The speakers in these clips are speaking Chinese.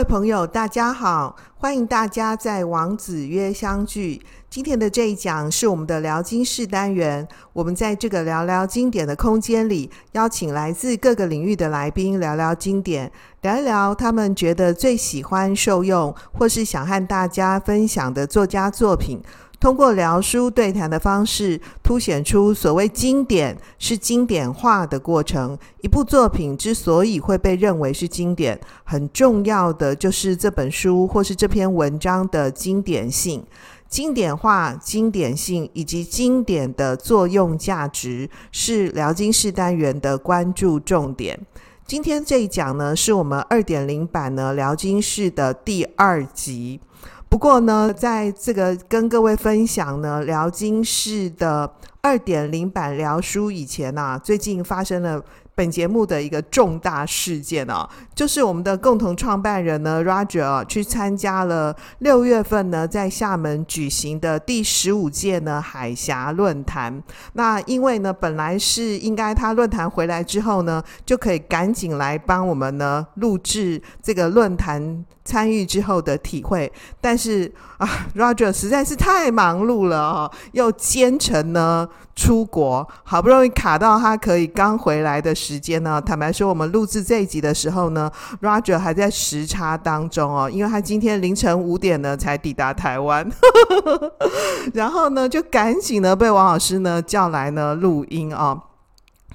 位朋友，大家好，欢迎大家在王子约相聚。今天的这一讲是我们的聊经室单元，我们在这个聊聊经典的空间里，邀请来自各个领域的来宾聊聊经典，聊一聊他们觉得最喜欢受用，或是想和大家分享的作家作品。通过聊书对谈的方式，凸显出所谓经典是经典化的过程。一部作品之所以会被认为是经典，很重要的就是这本书或是这篇文章的经典性、经典化、经典性以及经典的作用价值，是聊经室单元的关注重点。今天这一讲呢，是我们二点零版呢聊经室的第二集。不过呢，在这个跟各位分享呢辽金市的二点零版聊书以前啊，最近发生了本节目的一个重大事件啊，就是我们的共同创办人呢，Roger 啊，去参加了六月份呢在厦门举行的第十五届呢海峡论坛。那因为呢，本来是应该他论坛回来之后呢，就可以赶紧来帮我们呢录制这个论坛参与之后的体会，但是啊，Roger 实在是太忙碌了哦，又兼程呢出国，好不容易卡到他可以刚回来的时间呢。坦白说，我们录制这一集的时候呢，Roger 还在时差当中哦，因为他今天凌晨五点呢才抵达台湾，然后呢就赶紧呢被王老师呢叫来呢录音啊。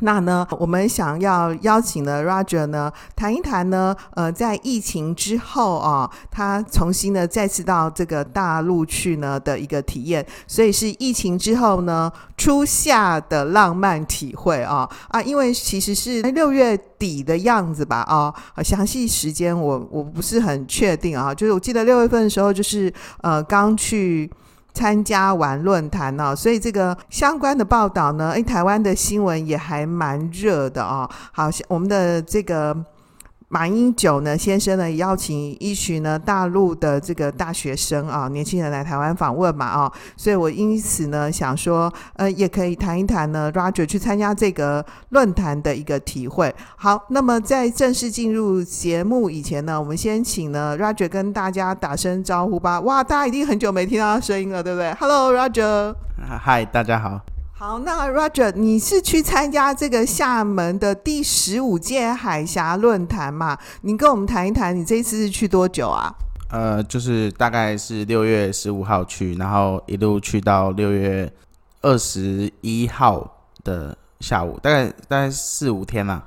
那呢，我们想要邀请呢 Roger 呢谈一谈呢，呃，在疫情之后啊，他重新呢再次到这个大陆去呢的一个体验，所以是疫情之后呢初夏的浪漫体会啊啊，因为其实是六月底的样子吧啊，详细时间我我不是很确定啊，就是我记得六月份的时候就是呃刚去。参加完论坛呢，所以这个相关的报道呢，诶，台湾的新闻也还蛮热的哦。好，我们的这个。马英九呢先生呢邀请一群呢大陆的这个大学生啊年轻人来台湾访问嘛啊，所以我因此呢想说呃也可以谈一谈呢 Roger 去参加这个论坛的一个体会。好，那么在正式进入节目以前呢，我们先请呢 Roger 跟大家打声招呼吧。哇，大家已经很久没听到他声音了，对不对？Hello Roger，嗨，大家好。好，那 Roger，你是去参加这个厦门的第十五届海峡论坛嘛？你跟我们谈一谈，你这一次是去多久啊？呃，就是大概是六月十五号去，然后一路去到六月二十一号的下午，大概大概四五天嘛。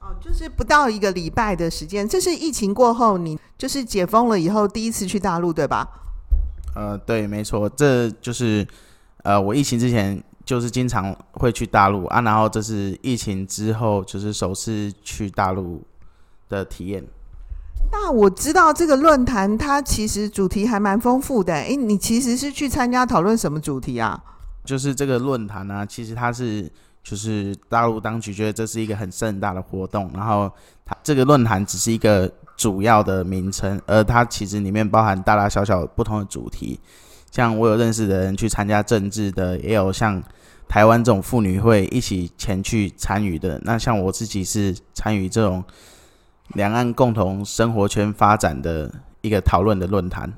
哦，就是不到一个礼拜的时间。这是疫情过后，你就是解封了以后第一次去大陆，对吧？呃，对，没错，这就是呃，我疫情之前。就是经常会去大陆啊，然后这是疫情之后就是首次去大陆的体验。那我知道这个论坛它其实主题还蛮丰富的，诶，你其实是去参加讨论什么主题啊？就是这个论坛呢，其实它是就是大陆当局觉得这是一个很盛大的活动，然后它这个论坛只是一个主要的名称，而它其实里面包含大大小小不同的主题。像我有认识的人去参加政治的，也有像。台湾这种妇女会一起前去参与的，那像我自己是参与这种两岸共同生活圈发展的一个讨论的论坛。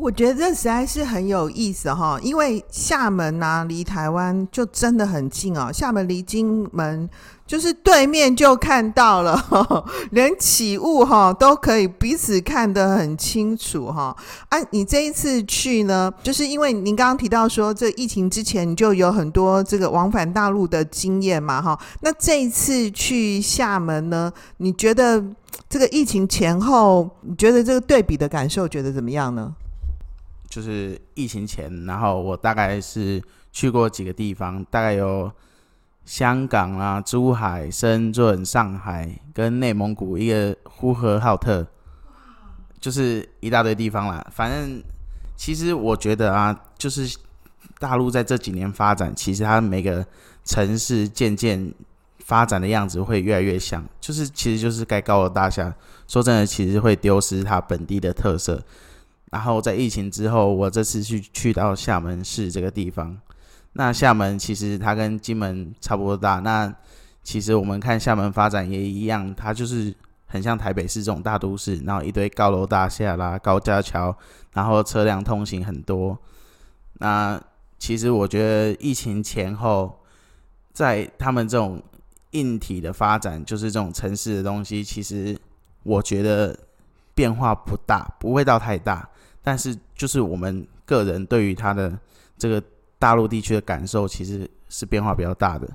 我觉得这实在是很有意思哈，因为厦门呐、离台湾就真的很近哦，厦门离金门就是对面就看到了，连起雾哈都可以彼此看得很清楚哈。啊，你这一次去呢，就是因为您刚刚提到说这疫情之前你就有很多这个往返大陆的经验嘛哈，那这一次去厦门呢，你觉得这个疫情前后，你觉得这个对比的感受觉得怎么样呢？就是疫情前，然后我大概是去过几个地方，大概有香港啊、珠海、深圳、上海跟内蒙古一个呼和浩特，就是一大堆地方啦。反正其实我觉得啊，就是大陆在这几年发展，其实它每个城市渐渐发展的样子会越来越像，就是其实就是该高楼大厦。说真的，其实会丢失它本地的特色。然后在疫情之后，我这次去去到厦门市这个地方。那厦门其实它跟金门差不多大。那其实我们看厦门发展也一样，它就是很像台北市这种大都市，然后一堆高楼大厦啦、高架桥，然后车辆通行很多。那其实我觉得疫情前后，在他们这种硬体的发展，就是这种城市的东西，其实我觉得变化不大，不会到太大。但是就是我们个人对于他的这个大陆地区的感受，其实是变化比较大的。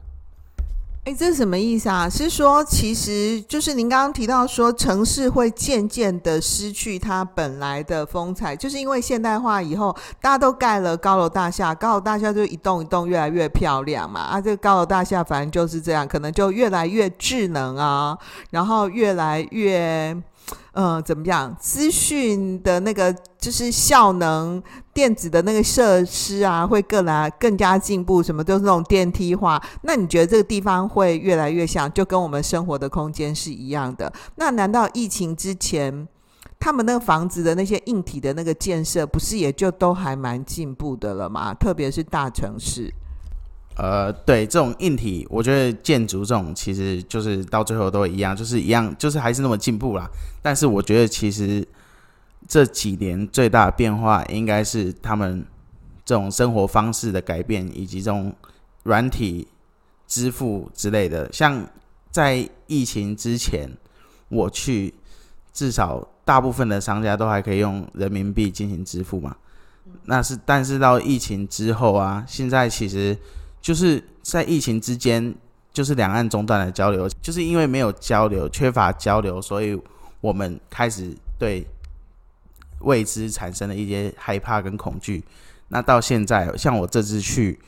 哎，这是什么意思啊？是说，其实就是您刚刚提到说，城市会渐渐的失去它本来的风采，就是因为现代化以后，大家都盖了高楼大厦，高楼大厦就一栋一栋越来越漂亮嘛。啊，这个高楼大厦反正就是这样，可能就越来越智能啊，然后越来越。嗯，怎么样？资讯的那个就是效能，电子的那个设施啊，会更来更加进步，什么都是那种电梯化。那你觉得这个地方会越来越像，就跟我们生活的空间是一样的？那难道疫情之前，他们那个房子的那些硬体的那个建设，不是也就都还蛮进步的了吗？特别是大城市。呃，对，这种硬体，我觉得建筑这种其实就是到最后都一样，就是一样，就是还是那么进步啦。但是我觉得其实这几年最大的变化，应该是他们这种生活方式的改变，以及这种软体支付之类的。像在疫情之前，我去至少大部分的商家都还可以用人民币进行支付嘛。那是，但是到疫情之后啊，现在其实。就是在疫情之间，就是两岸中断的交流，就是因为没有交流，缺乏交流，所以我们开始对未知产生了一些害怕跟恐惧。那到现在，像我这次去，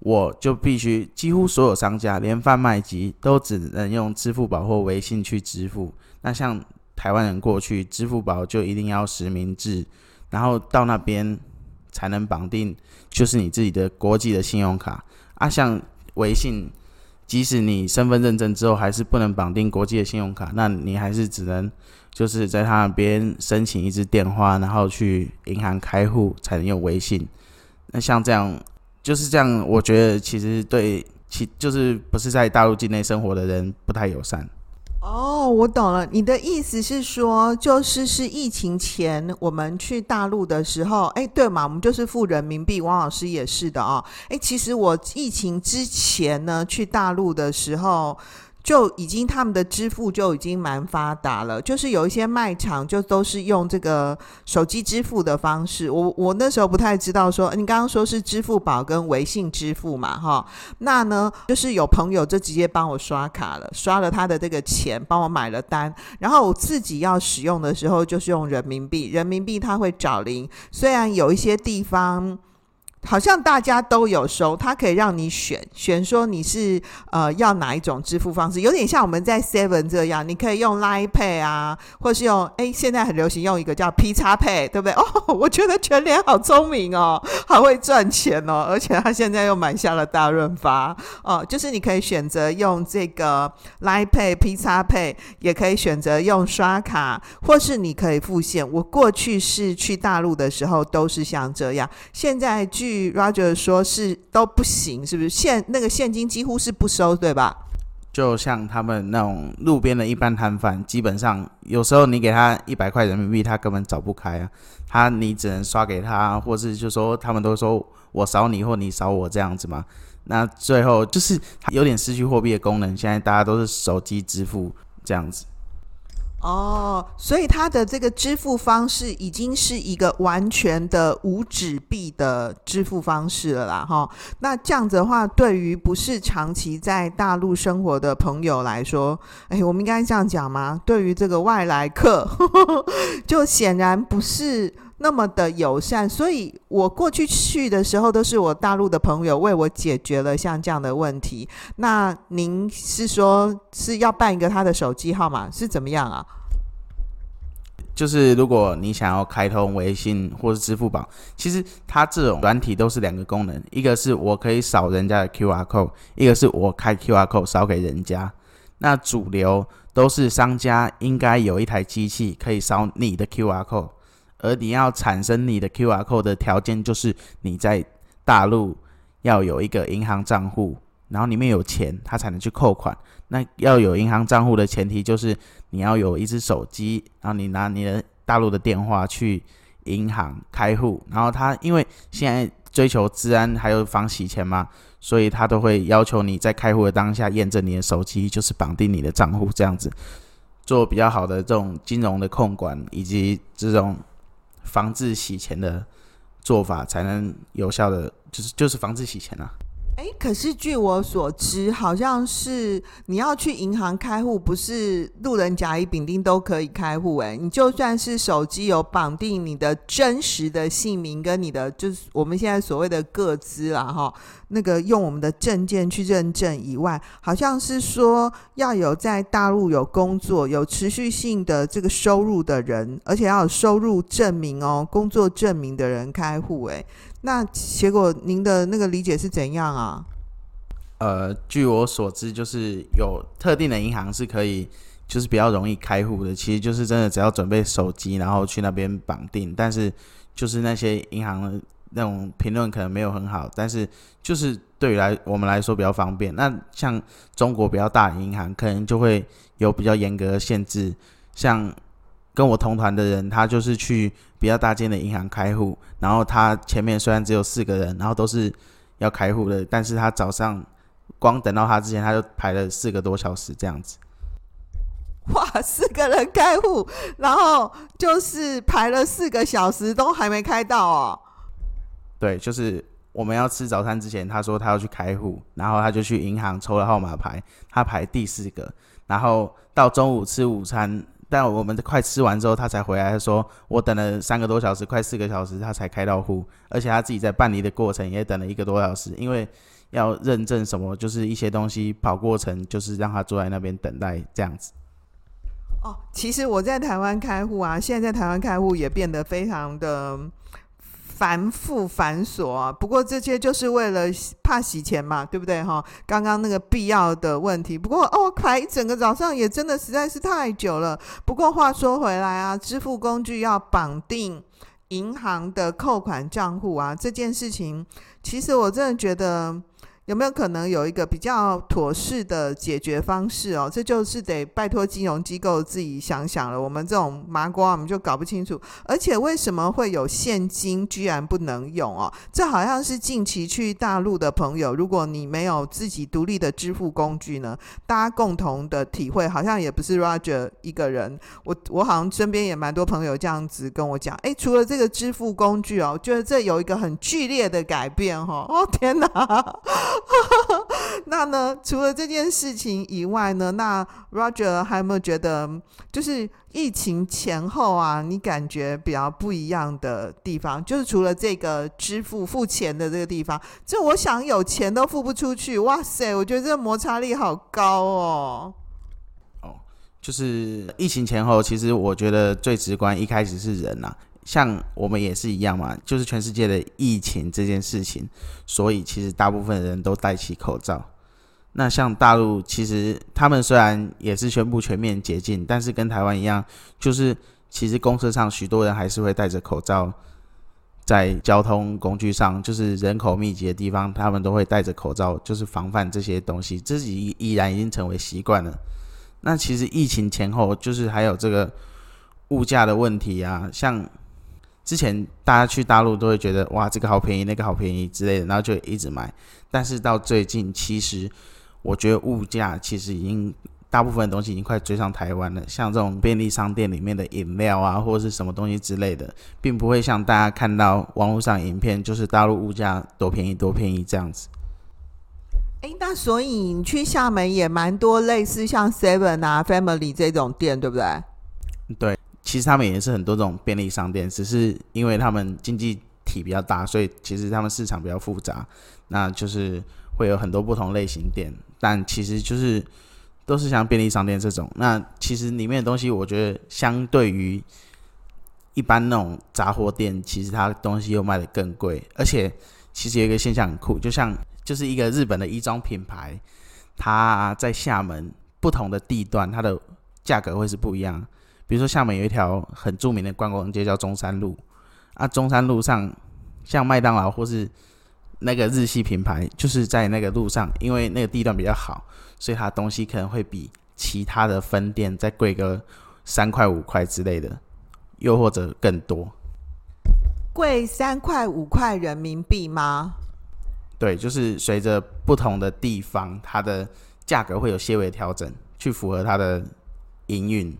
我就必须几乎所有商家，连贩卖机都只能用支付宝或微信去支付。那像台湾人过去，支付宝就一定要实名制，然后到那边才能绑定，就是你自己的国际的信用卡。啊，像微信，即使你身份认证之后，还是不能绑定国际的信用卡，那你还是只能就是在他那边申请一支电话，然后去银行开户才能用微信。那像这样，就是这样，我觉得其实对其就是不是在大陆境内生活的人不太友善。哦，我懂了。你的意思是说，就是是疫情前我们去大陆的时候，哎，对嘛，我们就是付人民币。王老师也是的哦。哎，其实我疫情之前呢，去大陆的时候。就已经他们的支付就已经蛮发达了，就是有一些卖场就都是用这个手机支付的方式。我我那时候不太知道说，你刚刚说是支付宝跟微信支付嘛，哈，那呢就是有朋友就直接帮我刷卡了，刷了他的这个钱，帮我买了单，然后我自己要使用的时候就是用人民币，人民币它会找零，虽然有一些地方。好像大家都有收，它可以让你选选说你是呃要哪一种支付方式，有点像我们在 Seven 这样，你可以用 Line Pay 啊，或是用哎现在很流行用一个叫 P 叉 Pay，对不对？哦，我觉得全联好聪明哦，好会赚钱哦，而且他现在又买下了大润发哦，就是你可以选择用这个 Line Pay、P 叉 Pay，也可以选择用刷卡，或是你可以付现。我过去是去大陆的时候都是像这样，现在据 Roger 说是都不行，是不是现那个现金几乎是不收，对吧？就像他们那种路边的一般摊贩，基本上有时候你给他一百块人民币，他根本找不开啊。他你只能刷给他，或是就说他们都说我扫你或你扫我这样子嘛。那最后就是有点失去货币的功能。现在大家都是手机支付这样子。哦，所以它的这个支付方式已经是一个完全的无纸币的支付方式了啦，哈。那这样子的话，对于不是长期在大陆生活的朋友来说，哎，我们应该这样讲吗？对于这个外来客，就显然不是。那么的友善，所以我过去去的时候，都是我大陆的朋友为我解决了像这样的问题。那您是说是要办一个他的手机号码，是怎么样啊？就是如果你想要开通微信或是支付宝，其实它这种软体都是两个功能，一个是我可以扫人家的 QR code，一个是我开 QR code 扫给人家。那主流都是商家应该有一台机器可以扫你的 QR code。而你要产生你的 QR code 的条件，就是你在大陆要有一个银行账户，然后里面有钱，他才能去扣款。那要有银行账户的前提就是你要有一只手机，然后你拿你的大陆的电话去银行开户，然后他因为现在追求治安还有防洗钱嘛，所以他都会要求你在开户的当下验证你的手机就是绑定你的账户，这样子做比较好的这种金融的控管以及这种防治洗钱的做法，才能有效的就是就是防治洗钱啊。哎，可是据我所知，好像是你要去银行开户，不是路人甲乙丙丁都可以开户。哎，你就算是手机有绑定你的真实的姓名跟你的，就是我们现在所谓的个资啦，哈，那个用我们的证件去认证以外，好像是说要有在大陆有工作、有持续性的这个收入的人，而且要有收入证明哦，工作证明的人开户。哎。那结果您的那个理解是怎样啊？呃，据我所知，就是有特定的银行是可以，就是比较容易开户的。其实就是真的只要准备手机，然后去那边绑定。但是就是那些银行那种评论可能没有很好，但是就是对于来我们来说比较方便。那像中国比较大的银行，可能就会有比较严格的限制，像。跟我同团的人，他就是去比较大间的银行开户，然后他前面虽然只有四个人，然后都是要开户的，但是他早上光等到他之前，他就排了四个多小时这样子。哇，四个人开户，然后就是排了四个小时都还没开到哦。对，就是我们要吃早餐之前，他说他要去开户，然后他就去银行抽了号码牌，他排第四个，然后到中午吃午餐。但我们快吃完之后，他才回来他说，我等了三个多小时，快四个小时，他才开到户，而且他自己在办理的过程也等了一个多小时，因为要认证什么，就是一些东西跑过程，就是让他坐在那边等待这样子。哦，其实我在台湾开户啊，现在在台湾开户也变得非常的。繁复繁琐啊，不过这些就是为了怕洗钱嘛，对不对哈？刚刚那个必要的问题，不过哦，排一整个早上也真的实在是太久了。不过话说回来啊，支付工具要绑定银行的扣款账户啊，这件事情，其实我真的觉得。有没有可能有一个比较妥适的解决方式哦？这就是得拜托金融机构自己想想了。我们这种麻瓜，我们就搞不清楚。而且为什么会有现金居然不能用哦？这好像是近期去大陆的朋友，如果你没有自己独立的支付工具呢，大家共同的体会好像也不是 Roger 一个人。我我好像身边也蛮多朋友这样子跟我讲。诶，除了这个支付工具哦，觉得这有一个很剧烈的改变哈。哦天哪！那呢？除了这件事情以外呢？那 Roger 还有没有觉得，就是疫情前后啊，你感觉比较不一样的地方？就是除了这个支付付钱的这个地方，就我想有钱都付不出去。哇塞，我觉得这个摩擦力好高哦。哦，就是疫情前后，其实我觉得最直观，一开始是人呐。像我们也是一样嘛，就是全世界的疫情这件事情，所以其实大部分人都戴起口罩。那像大陆，其实他们虽然也是宣布全面解禁，但是跟台湾一样，就是其实公车上许多人还是会戴着口罩，在交通工具上，就是人口密集的地方，他们都会戴着口罩，就是防范这些东西，自己依然已经成为习惯了。那其实疫情前后，就是还有这个物价的问题啊，像。之前大家去大陆都会觉得哇，这个好便宜，那个好便宜之类的，然后就一直买。但是到最近，其实我觉得物价其实已经大部分的东西已经快追上台湾了。像这种便利商店里面的饮料啊，或者是什么东西之类的，并不会像大家看到网络上影片，就是大陆物价多便宜多便宜这样子。诶，那所以你去厦门也蛮多类似像 Seven 啊、Family 这种店，对不对？对。其实他们也是很多这种便利商店，只是因为他们经济体比较大，所以其实他们市场比较复杂，那就是会有很多不同类型店。但其实就是都是像便利商店这种。那其实里面的东西，我觉得相对于一般那种杂货店，其实它东西又卖得更贵。而且其实有一个现象很酷，就像就是一个日本的衣装品牌，它在厦门不同的地段，它的价格会是不一样。比如说，厦门有一条很著名的观光街叫中山路，啊，中山路上像麦当劳或是那个日系品牌，就是在那个路上，因为那个地段比较好，所以它东西可能会比其他的分店再贵个三块五块之类的，又或者更多。贵三块五块人民币吗？对，就是随着不同的地方，它的价格会有些微调整，去符合它的营运。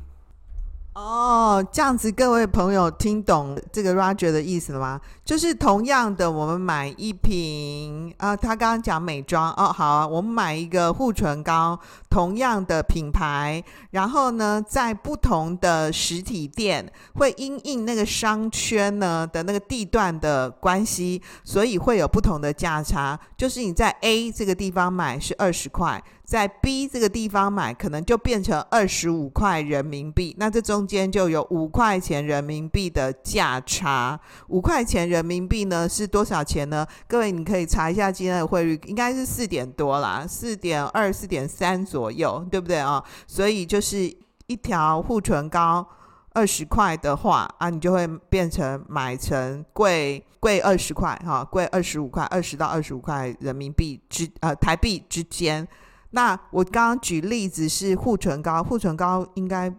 哦，这样子，各位朋友听懂这个 Roger 的意思了吗？就是同样的，我们买一瓶啊，他刚刚讲美妆哦，好啊，我们买一个护唇膏，同样的品牌，然后呢，在不同的实体店会因应那个商圈呢的那个地段的关系，所以会有不同的价差。就是你在 A 这个地方买是二十块。在 B 这个地方买，可能就变成二十五块人民币，那这中间就有五块钱人民币的价差。五块钱人民币呢是多少钱呢？各位你可以查一下今天的汇率，应该是四点多啦，四点二、四点三左右，对不对啊？所以就是一条护唇膏二十块的话啊，你就会变成买成贵贵二十块哈，贵二十五块，二十到二十五块人民币之呃台币之间。那我刚刚举例子是护唇膏，护唇膏应该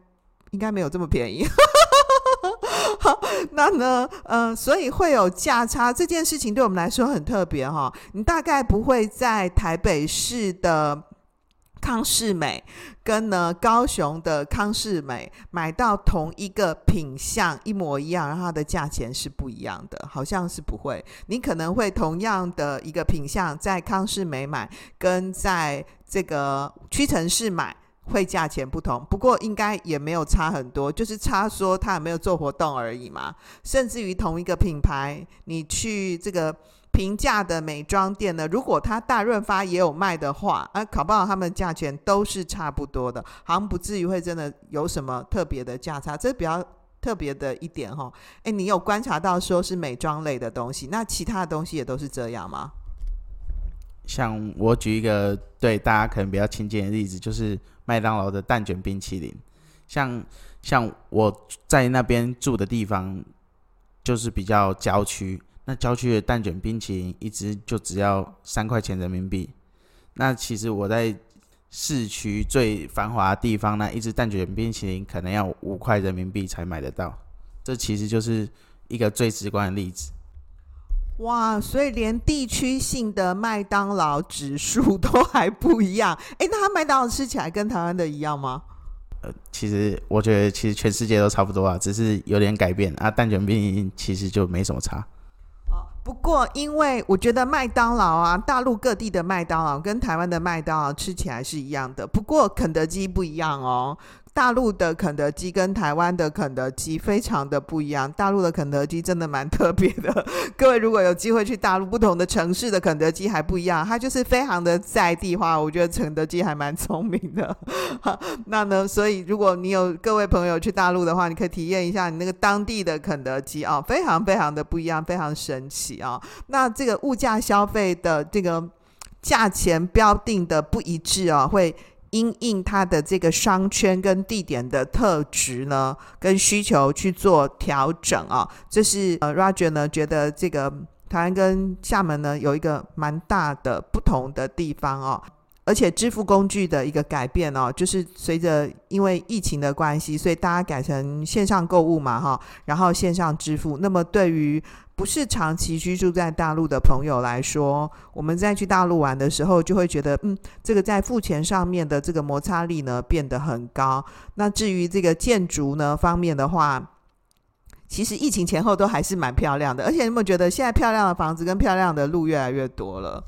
应该没有这么便宜。好，那呢，嗯，所以会有价差这件事情对我们来说很特别哈。你大概不会在台北市的康是美跟呢高雄的康是美买到同一个品相一模一样，然后它的价钱是不一样的，好像是不会。你可能会同样的一个品相在康是美买，跟在这个屈臣氏买会价钱不同，不过应该也没有差很多，就是差说它有没有做活动而已嘛。甚至于同一个品牌，你去这个平价的美妆店呢，如果它大润发也有卖的话，啊，搞不好他们价钱都是差不多的，好像不至于会真的有什么特别的价差。这比较特别的一点哈。哎，你有观察到说是美妆类的东西，那其他的东西也都是这样吗？像我举一个对大家可能比较亲近的例子，就是麦当劳的蛋卷冰淇淋。像像我在那边住的地方，就是比较郊区。那郊区的蛋卷冰淇淋一只就只要三块钱人民币。那其实我在市区最繁华的地方，那一只蛋卷冰淇淋可能要五块人民币才买得到。这其实就是一个最直观的例子。哇，所以连地区性的麦当劳指数都还不一样。哎，那它麦当劳吃起来跟台湾的一样吗？呃，其实我觉得其实全世界都差不多啊，只是有点改变啊。蛋卷冰淇淋其实就没什么差。不过因为我觉得麦当劳啊，大陆各地的麦当劳跟台湾的麦当劳吃起来是一样的，不过肯德基不一样哦。大陆的肯德基跟台湾的肯德基非常的不一样。大陆的肯德基真的蛮特别的。各位如果有机会去大陆不同的城市的肯德基还不一样，它就是非常的在地化。我觉得肯德基还蛮聪明的。那呢，所以如果你有各位朋友去大陆的话，你可以体验一下你那个当地的肯德基啊，非常非常的不一样，非常神奇啊。那这个物价消费的这个价钱标定的不一致啊，会。因应它的这个商圈跟地点的特质呢，跟需求去做调整啊，这是呃 Roger 呢觉得这个台湾跟厦门呢有一个蛮大的不同的地方哦，而且支付工具的一个改变哦，就是随着因为疫情的关系，所以大家改成线上购物嘛哈，然后线上支付，那么对于不是长期居住在大陆的朋友来说，我们在去大陆玩的时候，就会觉得，嗯，这个在付钱上面的这个摩擦力呢变得很高。那至于这个建筑呢方面的话，其实疫情前后都还是蛮漂亮的。而且你有没有觉得现在漂亮的房子跟漂亮的路越来越多了？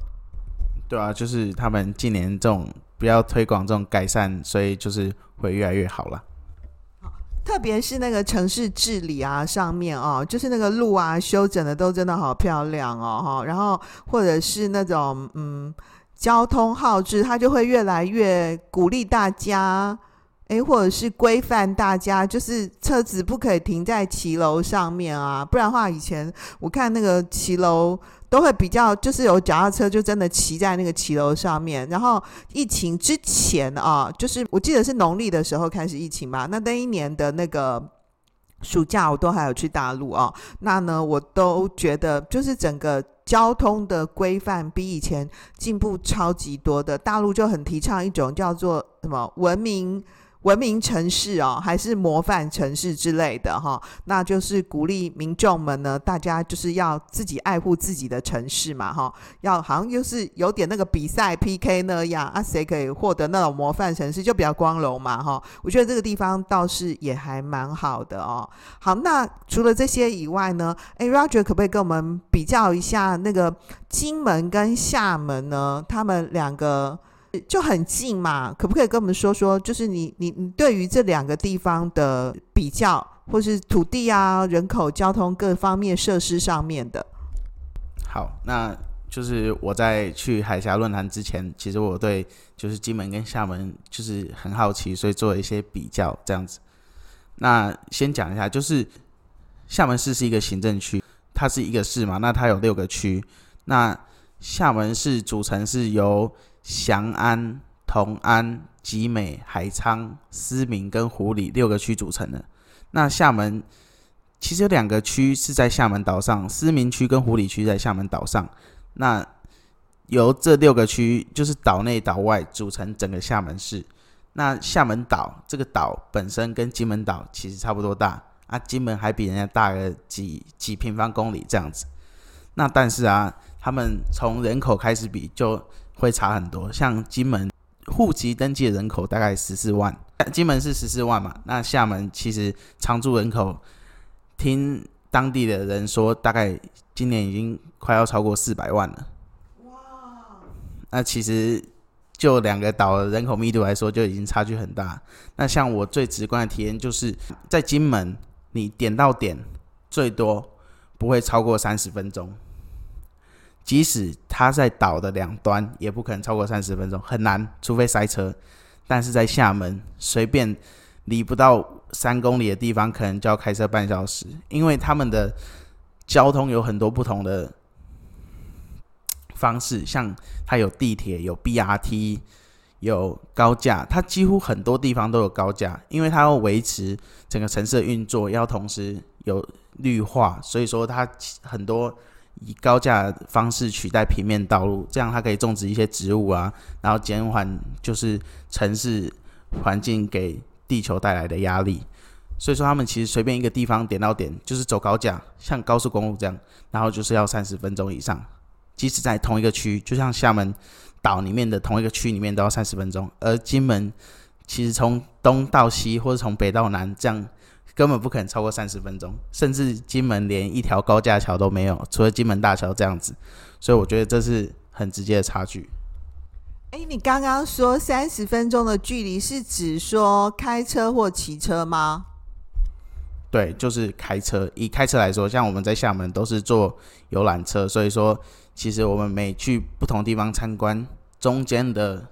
对啊，就是他们今年这种比较推广这种改善，所以就是会越来越好了。特别是那个城市治理啊，上面哦，就是那个路啊，修整的都真的好漂亮哦，哈。然后或者是那种嗯，交通号志，它就会越来越鼓励大家，诶，或者是规范大家，就是车子不可以停在骑楼上面啊，不然的话，以前我看那个骑楼。都会比较，就是有脚踏车就真的骑在那个骑楼上面。然后疫情之前啊，就是我记得是农历的时候开始疫情吧。那那一年的那个暑假，我都还有去大陆啊。那呢，我都觉得就是整个交通的规范比以前进步超级多的。大陆就很提倡一种叫做什么文明。文明城市哦，还是模范城市之类的哈，那就是鼓励民众们呢，大家就是要自己爱护自己的城市嘛哈，要好像就是有点那个比赛 PK 那样啊，谁可以获得那种模范城市就比较光荣嘛哈。我觉得这个地方倒是也还蛮好的哦。好，那除了这些以外呢，诶，Roger 可不可以跟我们比较一下那个金门跟厦门呢？他们两个。就很近嘛，可不可以跟我们说说，就是你你你对于这两个地方的比较，或是土地啊、人口、交通各方面设施上面的？好，那就是我在去海峡论坛之前，其实我对就是金门跟厦门就是很好奇，所以做了一些比较这样子。那先讲一下，就是厦门市是一个行政区，它是一个市嘛，那它有六个区，那厦门市组成是由翔安、同安、集美、海昌、思明跟湖里六个区组成的。那厦门其实有两个区是在厦门岛上，思明区跟湖里区在厦门岛上。那由这六个区就是岛内岛外组成整个厦门市。那厦门岛这个岛本身跟金门岛其实差不多大啊，金门还比人家大个几几平方公里这样子。那但是啊，他们从人口开始比就。会差很多，像金门户籍登记的人口大概十四万，金门是十四万嘛，那厦门其实常住人口，听当地的人说，大概今年已经快要超过四百万了。哇！那其实就两个岛的人口密度来说，就已经差距很大。那像我最直观的体验，就是在金门，你点到点最多不会超过三十分钟。即使它在岛的两端，也不可能超过三十分钟，很难，除非塞车。但是在厦门，随便离不到三公里的地方，可能就要开车半小时，因为他们的交通有很多不同的方式，像它有地铁、有 BRT、有高架，它几乎很多地方都有高架，因为它要维持整个城市的运作，要同时有绿化，所以说它很多。以高架方式取代平面道路，这样它可以种植一些植物啊，然后减缓就是城市环境给地球带来的压力。所以说，他们其实随便一个地方点到点就是走高架，像高速公路这样，然后就是要三十分钟以上。即使在同一个区，就像厦门岛里面的同一个区里面都要三十分钟，而金门其实从东到西或者从北到南这样。根本不可能超过三十分钟，甚至金门连一条高架桥都没有，除了金门大桥这样子，所以我觉得这是很直接的差距。哎、欸，你刚刚说三十分钟的距离是指说开车或骑车吗？对，就是开车。以开车来说，像我们在厦门都是坐游览车，所以说其实我们每去不同地方参观，中间的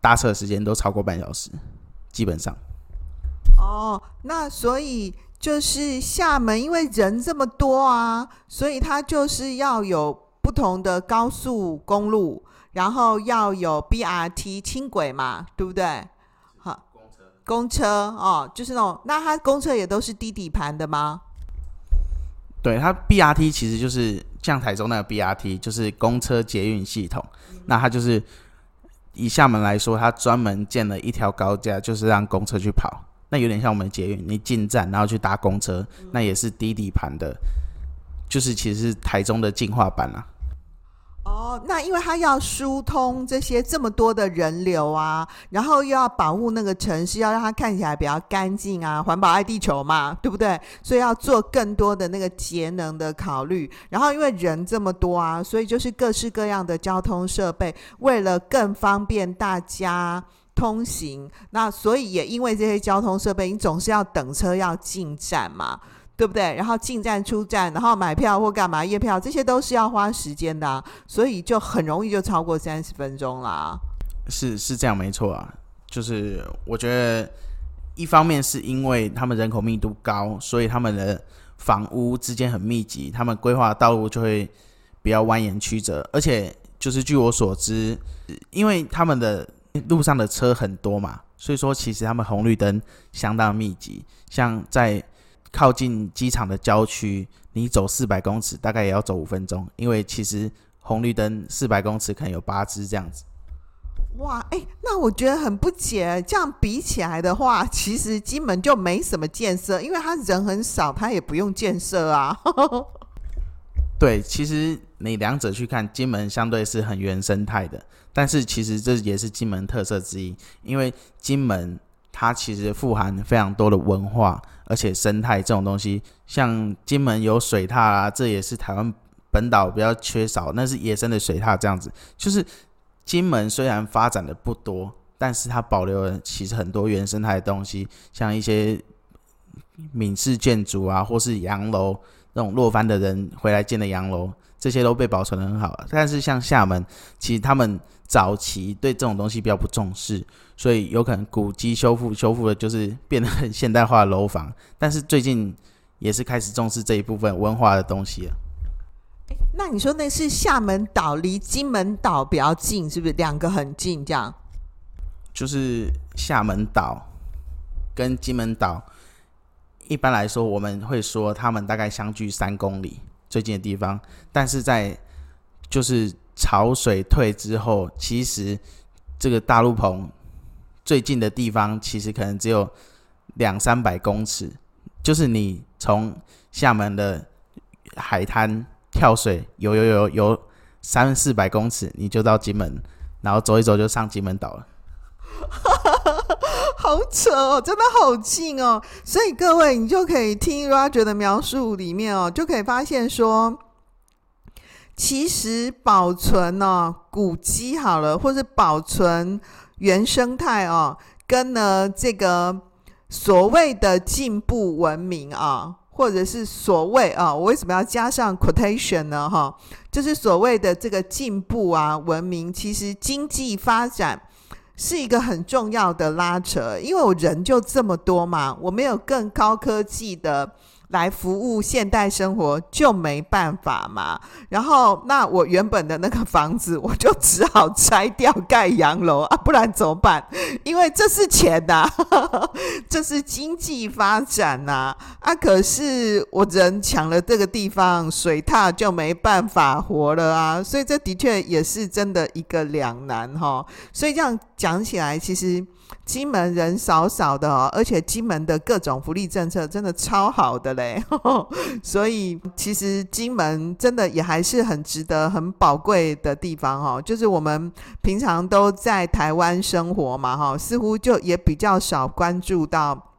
搭车时间都超过半小时，基本上。哦，那所以就是厦门，因为人这么多啊，所以它就是要有不同的高速公路，然后要有 BRT 轻轨嘛，对不对？好，公车，公车哦，就是那种，那它公车也都是低底盘的吗？对，它 BRT 其实就是像台中那个 BRT，就是公车捷运系统。嗯、那它就是以厦门来说，它专门建了一条高架，就是让公车去跑。那有点像我们捷运，你进站然后去搭公车，那也是低底盘的，就是其实是台中的进化版啊。哦，那因为它要疏通这些这么多的人流啊，然后又要保护那个城市，要让它看起来比较干净啊，环保爱地球嘛，对不对？所以要做更多的那个节能的考虑。然后因为人这么多啊，所以就是各式各样的交通设备，为了更方便大家。通行，那所以也因为这些交通设备，你总是要等车要进站嘛，对不对？然后进站出站，然后买票或干嘛验票，这些都是要花时间的啊，所以就很容易就超过三十分钟啦。是是这样没错啊，就是我觉得一方面是因为他们人口密度高，所以他们的房屋之间很密集，他们规划道路就会比较蜿蜒曲折，而且就是据我所知，因为他们的。路上的车很多嘛，所以说其实他们红绿灯相当密集。像在靠近机场的郊区，你走四百公尺大概也要走五分钟，因为其实红绿灯四百公尺可能有八只这样子。哇，哎、那我觉得很不解。这样比起来的话，其实金门就没什么建设，因为他人很少，他也不用建设啊。对，其实你两者去看，金门相对是很原生态的，但是其实这也是金门特色之一，因为金门它其实富含非常多的文化，而且生态这种东西，像金门有水獭啊，这也是台湾本岛比较缺少，那是野生的水獭这样子，就是。金门虽然发展的不多，但是它保留了其实很多原生态的东西，像一些闽式建筑啊，或是洋楼，那种落番的人回来建的洋楼，这些都被保存的很好。但是像厦门，其实他们早期对这种东西比较不重视，所以有可能古迹修复修复的就是变得很现代化的楼房。但是最近也是开始重视这一部分文化的东西了。那你说那是厦门岛离金门岛比较近，是不是两个很近？这样，就是厦门岛跟金门岛，一般来说我们会说他们大概相距三公里最近的地方，但是在就是潮水退之后，其实这个大陆棚最近的地方其实可能只有两三百公尺，就是你从厦门的海滩。跳水游游游游三四百公尺，你就到金门，然后走一走就上金门岛了。好扯哦，真的好近哦！所以各位，你就可以听 Roger 的描述里面哦，就可以发现说，其实保存哦古迹好了，或是保存原生态哦，跟呢这个所谓的进步文明啊。或者是所谓啊，我为什么要加上 quotation 呢？哈，就是所谓的这个进步啊，文明，其实经济发展是一个很重要的拉扯，因为我人就这么多嘛，我没有更高科技的。来服务现代生活就没办法嘛，然后那我原本的那个房子我就只好拆掉盖洋楼啊，不然怎么办？因为这是钱呐，这是经济发展呐啊！可是我人抢了这个地方，水獭就没办法活了啊，所以这的确也是真的一个两难哈。所以这样讲起来，其实。金门人少少的哦，而且金门的各种福利政策真的超好的嘞，所以其实金门真的也还是很值得、很宝贵的地方哈。就是我们平常都在台湾生活嘛哈，似乎就也比较少关注到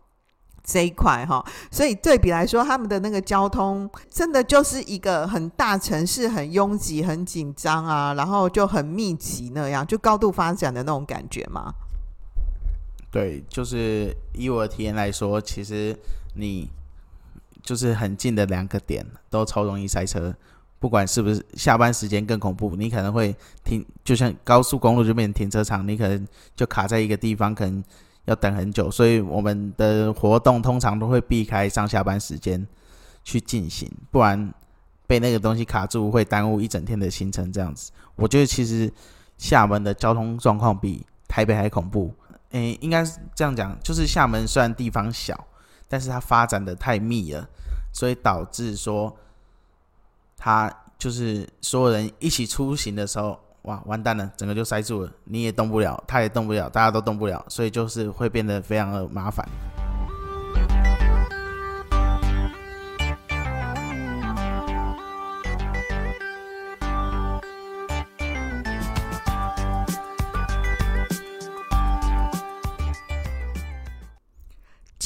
这一块哈。所以对比来说，他们的那个交通真的就是一个很大城市，很拥挤、很紧张啊，然后就很密集那样，就高度发展的那种感觉嘛。对，就是以我的体验来说，其实你就是很近的两个点都超容易塞车，不管是不是下班时间更恐怖，你可能会停，就像高速公路这边停车场，你可能就卡在一个地方，可能要等很久，所以我们的活动通常都会避开上下班时间去进行，不然被那个东西卡住会耽误一整天的行程。这样子，我觉得其实厦门的交通状况比台北还恐怖。诶，应该是这样讲，就是厦门虽然地方小，但是它发展的太密了，所以导致说，它就是所有人一起出行的时候，哇，完蛋了，整个就塞住了，你也动不了，他也动不了，大家都动不了，所以就是会变得非常的麻烦。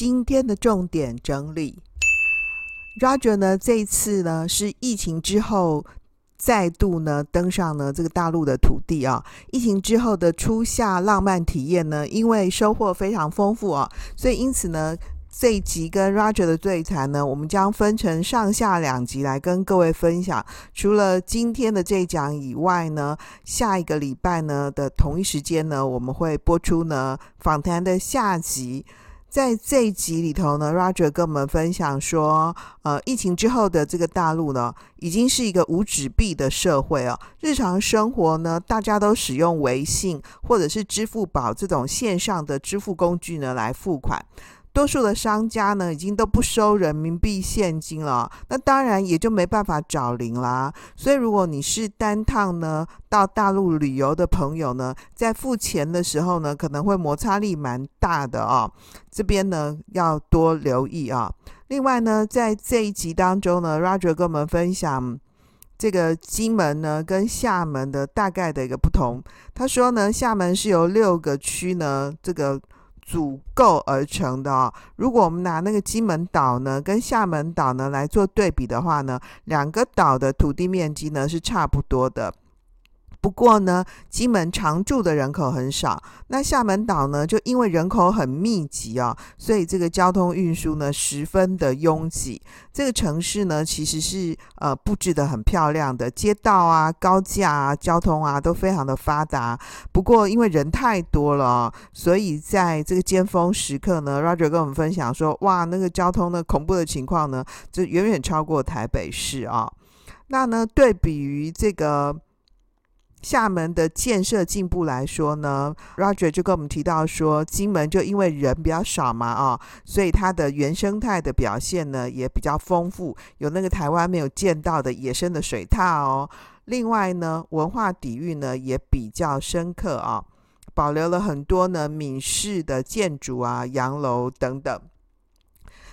今天的重点整理，Roger 呢，这次呢是疫情之后再度呢登上了这个大陆的土地啊。疫情之后的初夏浪漫体验呢，因为收获非常丰富啊，所以因此呢这一集跟 Roger 的对谈呢，我们将分成上下两集来跟各位分享。除了今天的这一讲以外呢，下一个礼拜呢的同一时间呢，我们会播出呢访谈的下集。在这一集里头呢，Roger 跟我们分享说，呃，疫情之后的这个大陆呢，已经是一个无纸币的社会哦。日常生活呢，大家都使用微信或者是支付宝这种线上的支付工具呢来付款。多数的商家呢，已经都不收人民币现金了，那当然也就没办法找零啦。所以，如果你是单趟呢到大陆旅游的朋友呢，在付钱的时候呢，可能会摩擦力蛮大的、哦。这边呢要多留意啊。另外呢，在这一集当中呢，Roger 跟我们分享这个金门呢跟厦门的大概的一个不同。他说呢，厦门是由六个区呢这个。组构而成的哦。如果我们拿那个金门岛呢，跟厦门岛呢来做对比的话呢，两个岛的土地面积呢是差不多的。不过呢，金门常住的人口很少，那厦门岛呢，就因为人口很密集啊、所以这个交通运输呢十分的拥挤。这个城市呢，其实是呃布置得很漂亮的，街道啊、高架啊、交通啊都非常的发达。不过因为人太多了、哦，所以在这个尖峰时刻呢，Roger 跟我们分享说，哇，那个交通的恐怖的情况呢，就远远超过台北市啊、那呢，对比于这个。厦门的建设进步来说呢，Roger 就跟我们提到说，金门就因为人比较少嘛，啊，所以它的原生态的表现呢也比较丰富，有那个台湾没有见到的野生的水獭哦。另外呢，文化底蕴呢也比较深刻啊，保留了很多呢闽式的建筑啊、洋楼等等。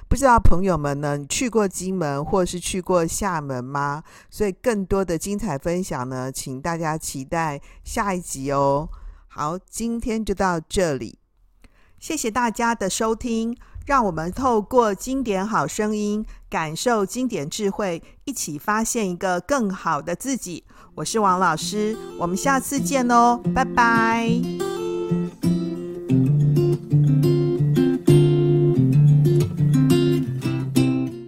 不知道朋友们呢，去过金门或是去过厦门吗？所以更多的精彩分享呢，请大家期待下一集哦。好，今天就到这里，谢谢大家的收听，让我们透过经典好声音，感受经典智慧，一起发现一个更好的自己。我是王老师，我们下次见哦，拜拜。